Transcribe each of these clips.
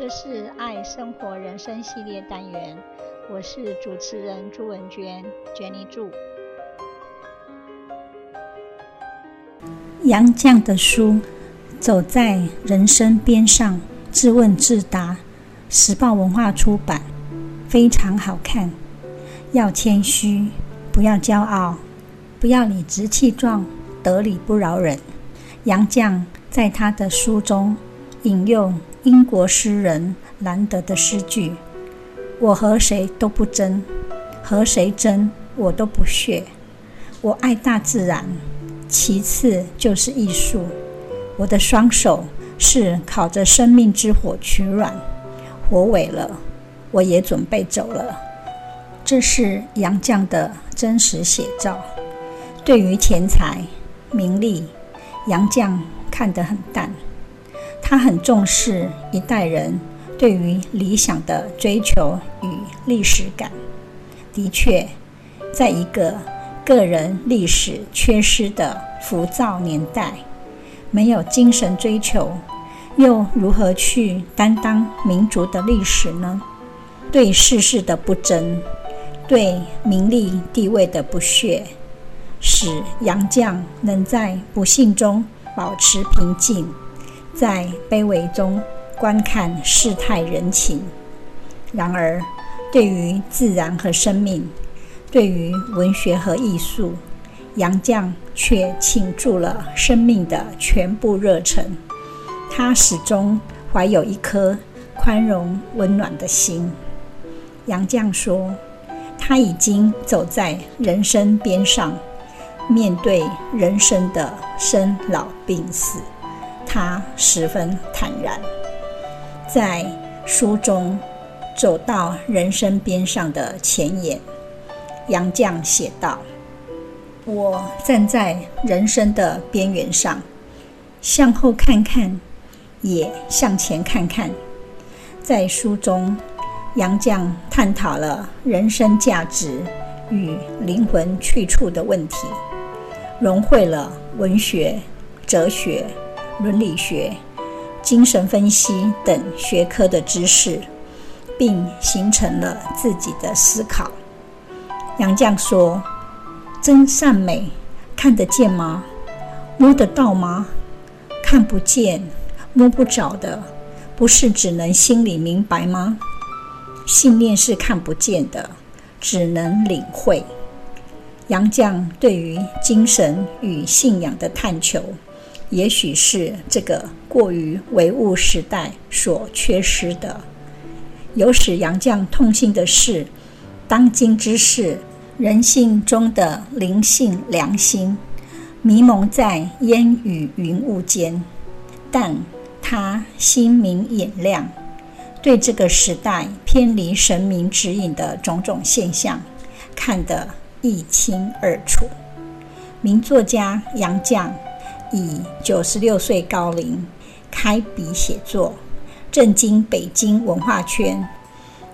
这是爱生活人生系列单元，我是主持人朱文娟，Jenny 祝。杨绛的书《走在人生边上》，自问自答，时报文化出版，非常好看。要谦虚，不要骄傲，不要理直气壮，得理不饶人。杨绛在他的书中引用英国诗人兰德的诗句：“我和谁都不争，和谁争我都不屑。我爱大自然，其次就是艺术。我的双手是烤着生命之火取暖，火萎了，我也准备走了。”这是杨绛的真实写照。对于钱财、名利，杨绛看得很淡，他很重视一代人对于理想的追求与历史感。的确，在一个个人历史缺失的浮躁年代，没有精神追求，又如何去担当民族的历史呢？对世事的不争，对名利地位的不屑。使杨绛能在不幸中保持平静，在卑微中观看世态人情。然而，对于自然和生命，对于文学和艺术，杨绛却倾注了生命的全部热忱。他始终怀有一颗宽容温暖的心。杨绛说：“他已经走在人生边上。”面对人生的生老病死，他十分坦然。在书中走到人生边上的前沿，杨绛写道：“我站在人生的边缘上，向后看看，也向前看看。”在书中，杨绛探讨了人生价值与灵魂去处的问题。融汇了文学、哲学、伦理学、精神分析等学科的知识，并形成了自己的思考。杨绛说：“真善美看得见吗？摸得到吗？看不见、摸不着的，不是只能心里明白吗？信念是看不见的，只能领会。”杨绛对于精神与信仰的探求，也许是这个过于唯物时代所缺失的。有使杨绛痛心的是，当今之世，人性中的灵性良心迷蒙在烟雨云雾间，但他心明眼亮，对这个时代偏离神明指引的种种现象，看得一清二楚。名作家杨绛以九十六岁高龄开笔写作，震惊北京文化圈。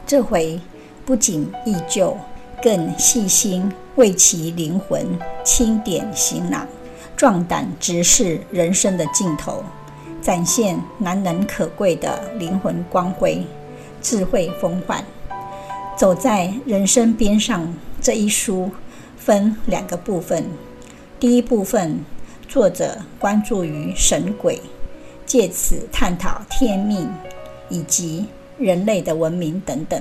这回不仅忆旧，更细心为其灵魂清点行囊，壮胆直视人生的尽头，展现难能可贵的灵魂光辉、智慧风范。走在人生边上。这一书分两个部分，第一部分作者关注于神鬼，借此探讨天命以及人类的文明等等；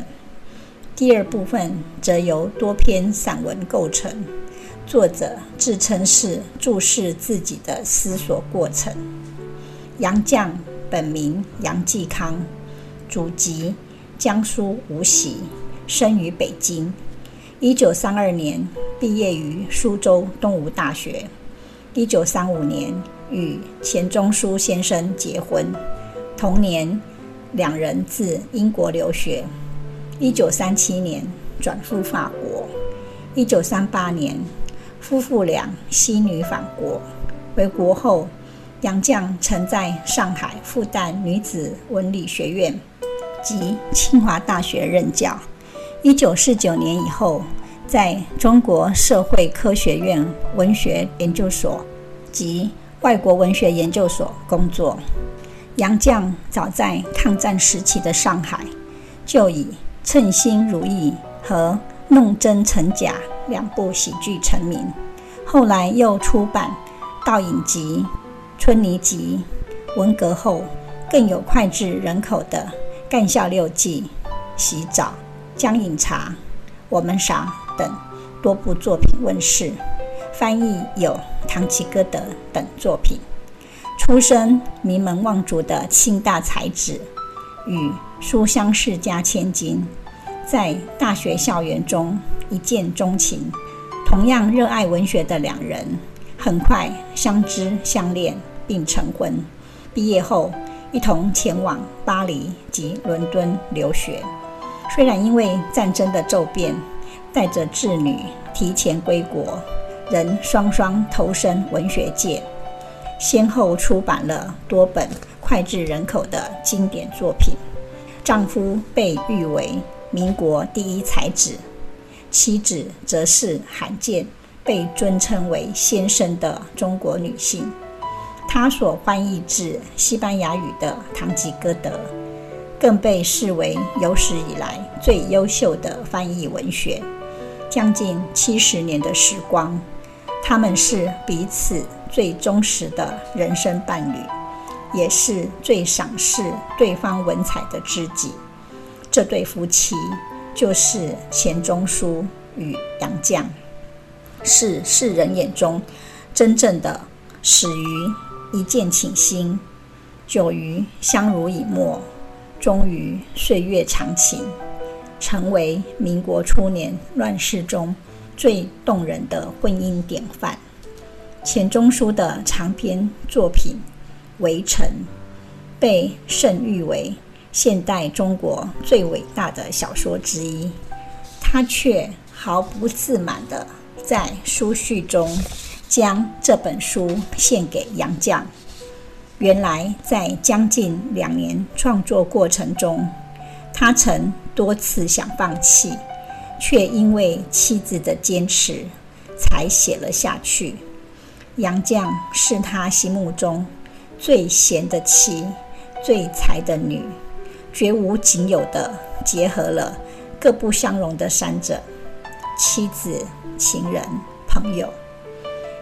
第二部分则由多篇散文构成，作者自称是注释自己的思索过程。杨绛本名杨继康，祖籍江苏无锡，生于北京。一九三二年毕业于苏州东吴大学，一九三五年与钱钟书先生结婚，同年两人自英国留学，一九三七年转赴法国，一九三八年夫妇俩携女返国。回国后，杨绛曾在上海复旦女子文理学院及清华大学任教。一九四九年以后，在中国社会科学院文学研究所及外国文学研究所工作。杨绛早在抗战时期的上海，就以《称心如意》和《弄真成假》两部喜剧成名，后来又出版《倒影集》《春泥集》，文革后更有脍炙人口的《干校六记》《洗澡》《姜饮茶》《我们傻》等多部作品问世，翻译有《唐吉诃德》等作品。出身名门望族的清大才子，与书香世家千金，在大学校园中一见钟情。同样热爱文学的两人，很快相知相恋并成婚。毕业后，一同前往巴黎及伦敦留学。虽然因为战争的骤变，带着稚女提前归国，仍双双投身文学界。先后出版了多本脍炙人口的经典作品，丈夫被誉为民国第一才子，妻子则是罕见被尊称为先生的中国女性。她所翻译自西班牙语的《堂吉诃德》，更被视为有史以来最优秀的翻译文学。将近七十年的时光，他们是彼此。最忠实的人生伴侣，也是最赏识对方文采的知己。这对夫妻就是钱钟书与杨绛，是世人眼中真正的始于一见倾心，久于相濡以沫，终于岁月长情，成为民国初年乱世中最动人的婚姻典范。钱钟书的长篇作品《围城》被盛誉为现代中国最伟大的小说之一，他却毫不自满地在书序中将这本书献给杨绛。原来，在将近两年创作过程中，他曾多次想放弃，却因为妻子的坚持，才写了下去。杨绛是他心目中最贤的妻，最才的女，绝无仅有的结合了各不相容的三者：妻子、情人、朋友。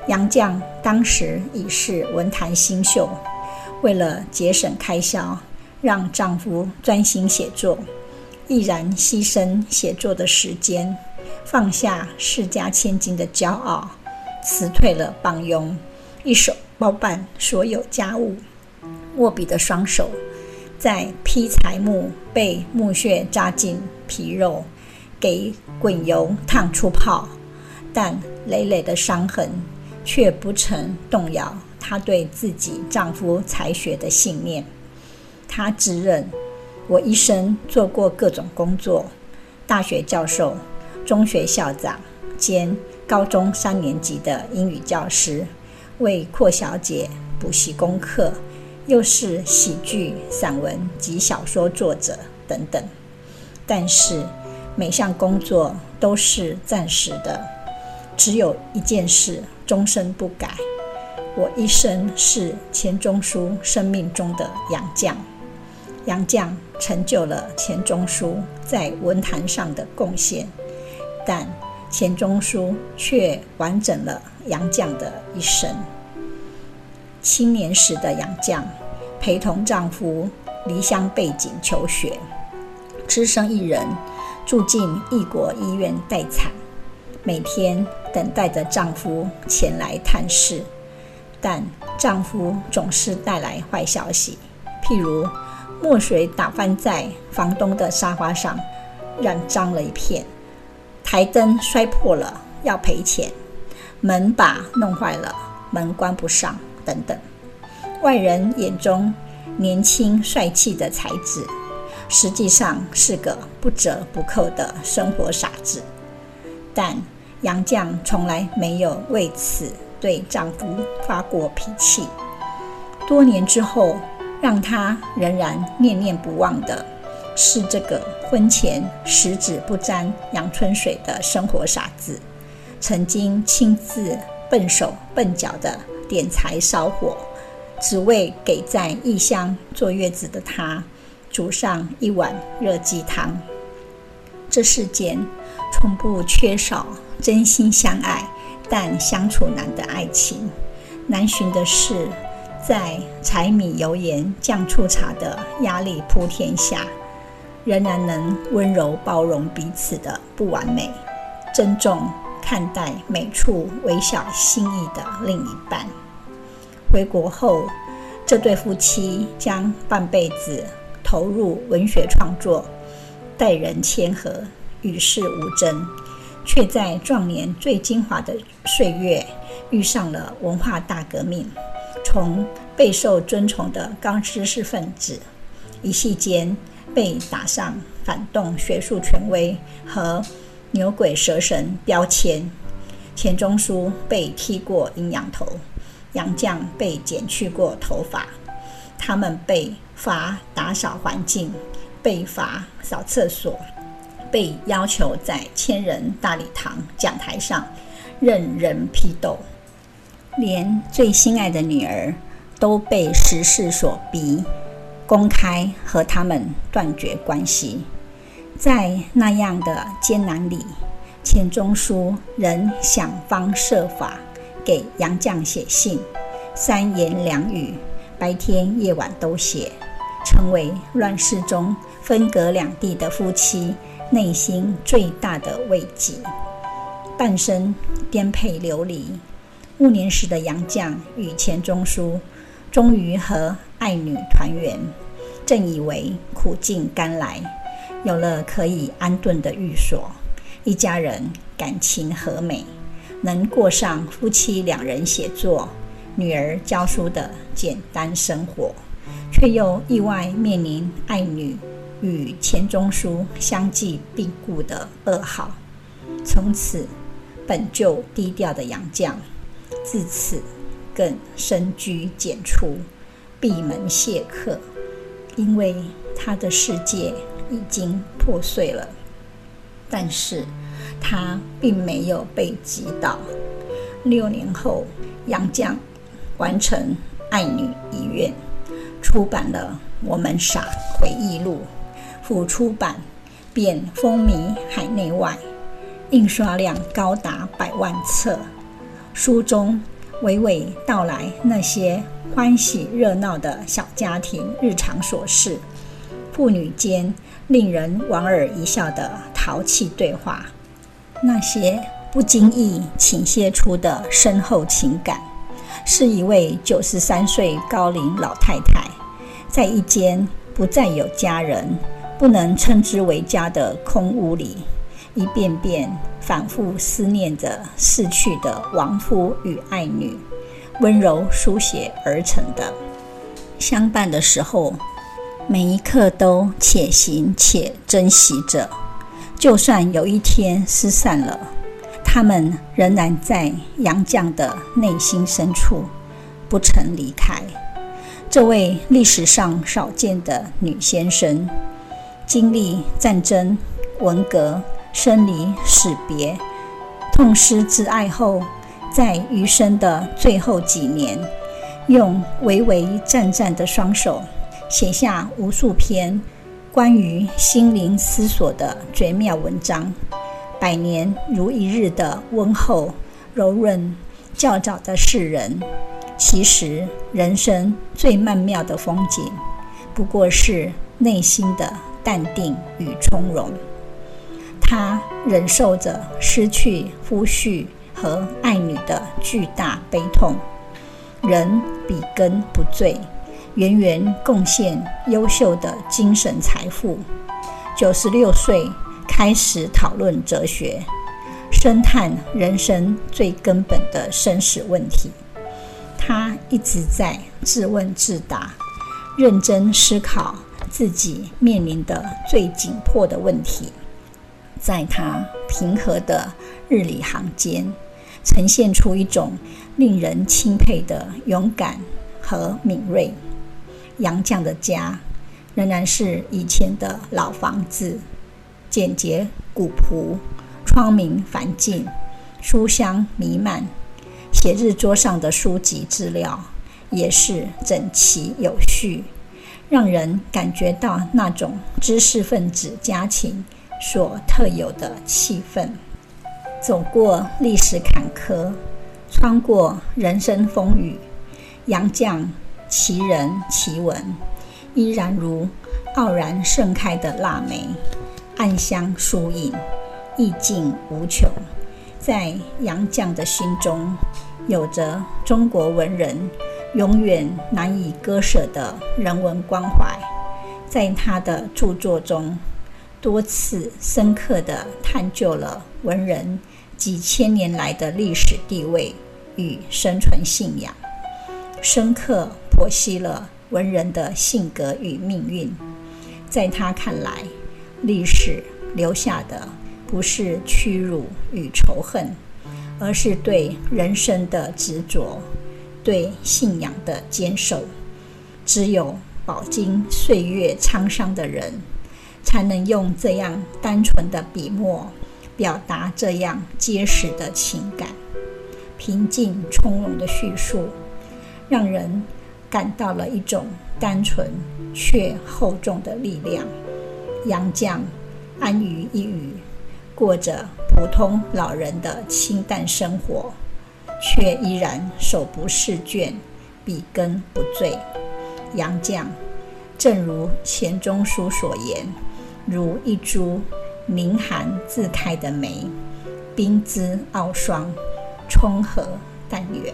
杨绛当时已是文坛新秀，为了节省开销，让丈夫专心写作，毅然牺牲写作的时间，放下世家千金的骄傲。辞退了帮佣，一手包办所有家务。握笔的双手，在劈柴木被木屑扎进皮肉，给滚油烫出泡，但累累的伤痕却不曾动摇她对自己丈夫才学的信念。她自认：“我一生做过各种工作，大学教授、中学校长兼。”高中三年级的英语教师，为阔小姐补习功课，又是喜剧、散文及小说作者等等。但是每项工作都是暂时的，只有一件事终身不改：我一生是钱钟书生命中的杨绛。杨绛成就了钱钟书在文坛上的贡献，但。钱钟书却完整了杨绛的一生。青年时的杨绛陪同丈夫离乡背井求学，只身一人住进异国医院待产，每天等待着丈夫前来探视，但丈夫总是带来坏消息，譬如墨水打翻在房东的沙发上，染脏了一片。台灯摔破了，要赔钱；门把弄坏了，门关不上，等等。外人眼中年轻帅气的才子，实际上是个不折不扣的生活傻子。但杨绛从来没有为此对丈夫发过脾气。多年之后，让她仍然念念不忘的。是这个婚前十指不沾阳春水的生活傻子，曾经亲自笨手笨脚的点柴烧火，只为给在异乡坐月子的她煮上一碗热鸡汤。这世间从不缺少真心相爱但相处难的爱情，难寻的是，在柴米油盐酱醋茶的压力铺天下，仍然能温柔包容彼此的不完美，珍重看待每处微小心意的另一半。回国后，这对夫妻将半辈子投入文学创作，待人谦和，与世无争，却在壮年最精华的岁月遇上了文化大革命。从备受尊崇的高知识分子，一夕间被打上反动学术权威和牛鬼蛇神标签。钱钟书被剃过阴阳头，杨绛被剪去过头发，他们被罚打扫环境，被罚扫厕所，被要求在千人大礼堂讲台上任人批斗。连最心爱的女儿都被时势所逼，公开和他们断绝关系。在那样的艰难里，钱钟书仍想方设法给杨绛写信，三言两语，白天夜晚都写，成为乱世中分隔两地的夫妻内心最大的慰藉。半生颠沛流离。暮年时的杨绛与钱钟书终于和爱女团圆，正以为苦尽甘来，有了可以安顿的寓所，一家人感情和美，能过上夫妻两人写作、女儿教书的简单生活，却又意外面临爱女与钱钟书相继病故的噩耗。从此，本就低调的杨绛。自此，更深居简出，闭门谢客，因为他的世界已经破碎了。但是，他并没有被击倒。六年后，杨绛完成爱女遗愿，出版了《我们傻回忆录》，甫出版便风靡海内外，印刷量高达百万册。书中娓娓道来那些欢喜热闹的小家庭日常琐事，父女间令人莞尔一笑的淘气对话，那些不经意倾泻出的深厚情感，是一位九十三岁高龄老太太，在一间不再有家人、不能称之为家的空屋里，一遍遍。反复思念着逝去的亡夫与爱女，温柔书写而成的。相伴的时候，每一刻都且行且珍惜着。就算有一天失散了，他们仍然在杨绛的内心深处，不曾离开。这位历史上少见的女先生，经历战争、文革。生离死别，痛失挚爱后，在余生的最后几年，用微微颤颤的双手，写下无数篇关于心灵思索的绝妙文章。百年如一日的温厚、柔润、教导的世人，其实人生最曼妙的风景，不过是内心的淡定与从容。他忍受着失去夫婿和爱女的巨大悲痛，人比根不辍，源源贡献优秀的精神财富。九十六岁开始讨论哲学，深探人生最根本的生死问题。他一直在自问自答，认真思考自己面临的最紧迫的问题。在他平和的日理行间，呈现出一种令人钦佩的勇敢和敏锐。杨绛的家仍然是以前的老房子，简洁古朴，窗明繁净，书香弥漫。写日桌上的书籍资料，也是整齐有序，让人感觉到那种知识分子家庭所特有的气氛。走过历史坎坷，穿过人生风雨，杨绛其人其文，依然如傲然盛开的腊梅，暗香疏影，意境无穷。在杨绛的心中，有着中国文人永远难以割舍的人文关怀。在他的著作中，多次深刻地探究了文人几千年来的历史地位与生存信仰，深刻剖析了文人的性格与命运。在他看来，历史留下的。不是屈辱与仇恨，而是对人生的执着，对信仰的坚守。只有饱经岁月沧桑的人，才能用这样单纯的笔墨，表达这样结实的情感。平静从容的叙述，让人感到了一种单纯却厚重的力量。杨绛安于一隅。过着普通老人的清淡生活，却依然手不释卷，笔耕不辍。杨绛，正如钱钟书所言，如一株明寒自开的梅，冰姿傲霜，冲和淡远。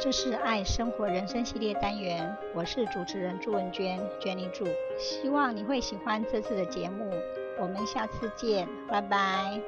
这是爱生活人生系列单元，我是主持人朱文娟，娟妮祝，希望你会喜欢这次的节目。我们下次见，拜拜。